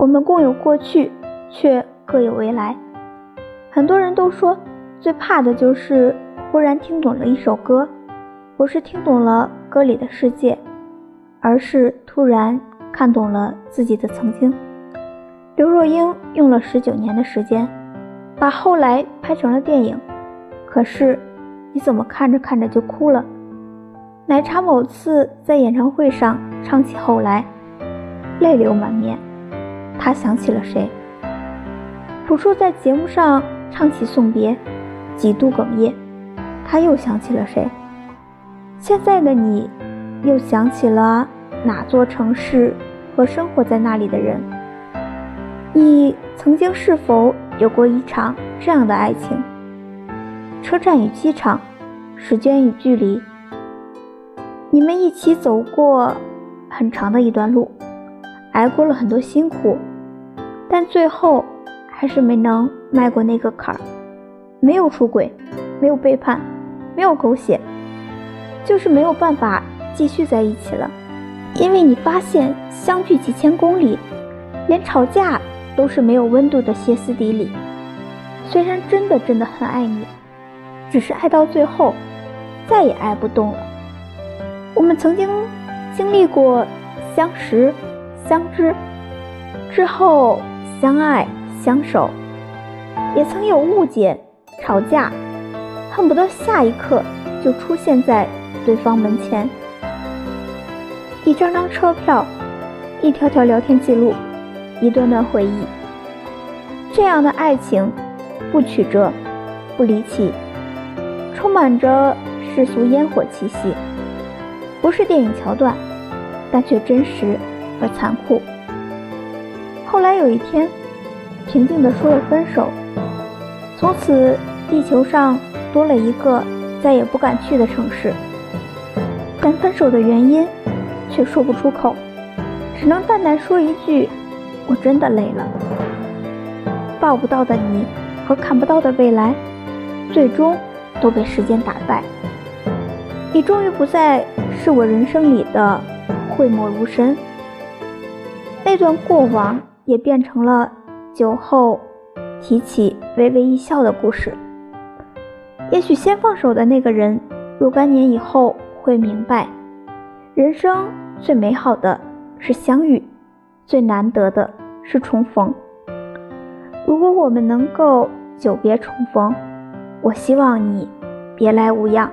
我们共有过去，却各有未来。很多人都说，最怕的就是忽然听懂了一首歌，不是听懂了歌里的世界，而是突然看懂了自己的曾经。刘若英用了十九年的时间，把后来拍成了电影，可是你怎么看着看着就哭了？奶茶某次在演唱会上唱起后来，泪流满面。他想起了谁？朴树在节目上唱起送别，几度哽咽。他又想起了谁？现在的你，又想起了哪座城市和生活在那里的人？你曾经是否有过一场这样的爱情？车站与机场，时间与距离。你们一起走过很长的一段路，挨过了很多辛苦，但最后还是没能迈过那个坎儿。没有出轨，没有背叛，没有狗血，就是没有办法继续在一起了。因为你发现相距几千公里，连吵架都是没有温度的歇斯底里。虽然真的真的很爱你，只是爱到最后，再也爱不动了。我们曾经经历过相识、相知，之后相爱、相守，也曾有误解、吵架，恨不得下一刻就出现在对方门前。一张张车票，一条条聊天记录，一段段回忆。这样的爱情，不曲折，不离奇，充满着世俗烟火气息。不是电影桥段，但却真实而残酷。后来有一天，平静地说了分手，从此地球上多了一个再也不敢去的城市。但分手的原因却说不出口，只能淡淡说一句：“我真的累了。”抱不到的你和看不到的未来，最终都被时间打败。你终于不再是我人生里的讳莫如深，那段过往也变成了酒后提起微微一笑的故事。也许先放手的那个人，若干年以后会明白，人生最美好的是相遇，最难得的是重逢。如果我们能够久别重逢，我希望你别来无恙。